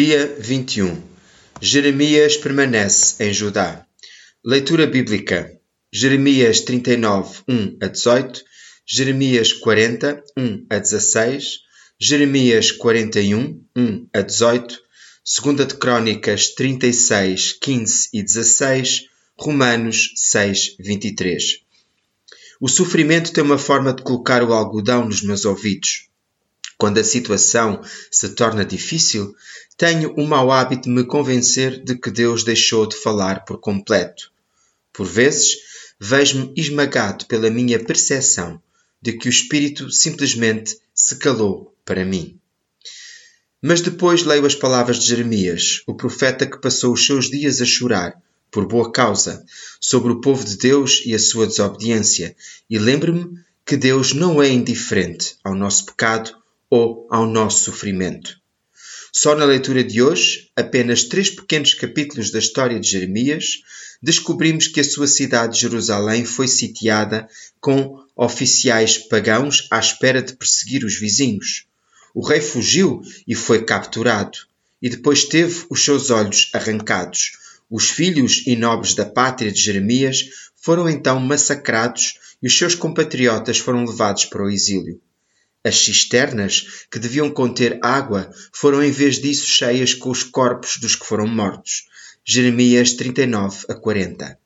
Dia 21. Jeremias permanece em Judá. Leitura bíblica. Jeremias 39, 1 a 18, Jeremias 40, 1 a 16, Jeremias 41, 1 a 18, 2 de Crônicas 36, 15 e 16, Romanos 6, 23. O sofrimento tem uma forma de colocar o algodão nos meus ouvidos. Quando a situação se torna difícil, tenho o mau hábito de me convencer de que Deus deixou de falar por completo. Por vezes, vejo-me esmagado pela minha percepção de que o Espírito simplesmente se calou para mim. Mas depois leio as palavras de Jeremias, o profeta que passou os seus dias a chorar, por boa causa, sobre o povo de Deus e a sua desobediência, e lembro-me que Deus não é indiferente ao nosso pecado ou ao nosso sofrimento. Só na leitura de hoje, apenas três pequenos capítulos da história de Jeremias, descobrimos que a sua cidade, Jerusalém, foi sitiada com oficiais pagãos à espera de perseguir os vizinhos. O rei fugiu e foi capturado, e depois teve os seus olhos arrancados. Os filhos e nobres da pátria de Jeremias foram então massacrados e os seus compatriotas foram levados para o exílio. As cisternas, que deviam conter água, foram em vez disso cheias com os corpos dos que foram mortos. Jeremias 39 a 40.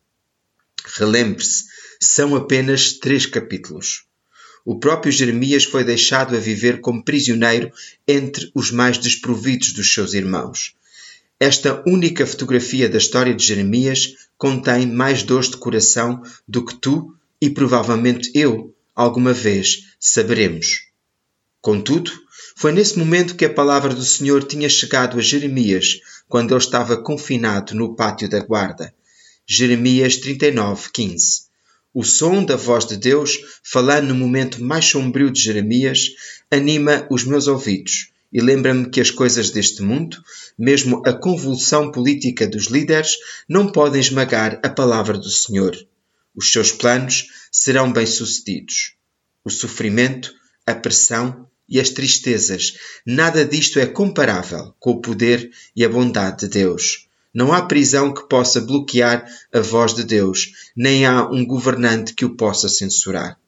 Relembre-se, são apenas três capítulos. O próprio Jeremias foi deixado a viver como prisioneiro entre os mais desprovidos dos seus irmãos. Esta única fotografia da história de Jeremias contém mais dores de coração do que tu e provavelmente eu alguma vez saberemos. Contudo, foi nesse momento que a palavra do Senhor tinha chegado a Jeremias, quando ele estava confinado no pátio da guarda. Jeremias 39, 15. O som da voz de Deus, falando no momento mais sombrio de Jeremias, anima os meus ouvidos e lembra-me que as coisas deste mundo, mesmo a convulsão política dos líderes, não podem esmagar a palavra do Senhor. Os seus planos serão bem-sucedidos. O sofrimento, a pressão, e as tristezas. Nada disto é comparável com o poder e a bondade de Deus. Não há prisão que possa bloquear a voz de Deus, nem há um governante que o possa censurar.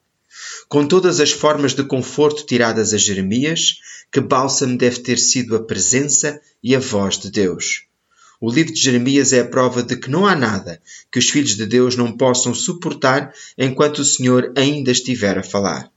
Com todas as formas de conforto tiradas a Jeremias, que bálsamo deve ter sido a presença e a voz de Deus. O livro de Jeremias é a prova de que não há nada que os filhos de Deus não possam suportar enquanto o Senhor ainda estiver a falar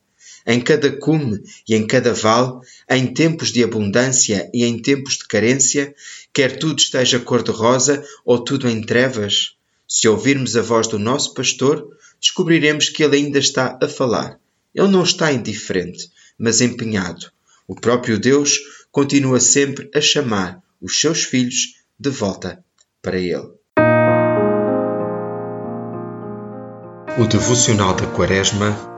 em cada cume e em cada vale, em tempos de abundância e em tempos de carência, quer tudo esteja cor-de-rosa ou tudo em trevas? Se ouvirmos a voz do nosso pastor, descobriremos que ele ainda está a falar. Ele não está indiferente, mas empenhado. O próprio Deus continua sempre a chamar os seus filhos de volta para ele. O devocional da Quaresma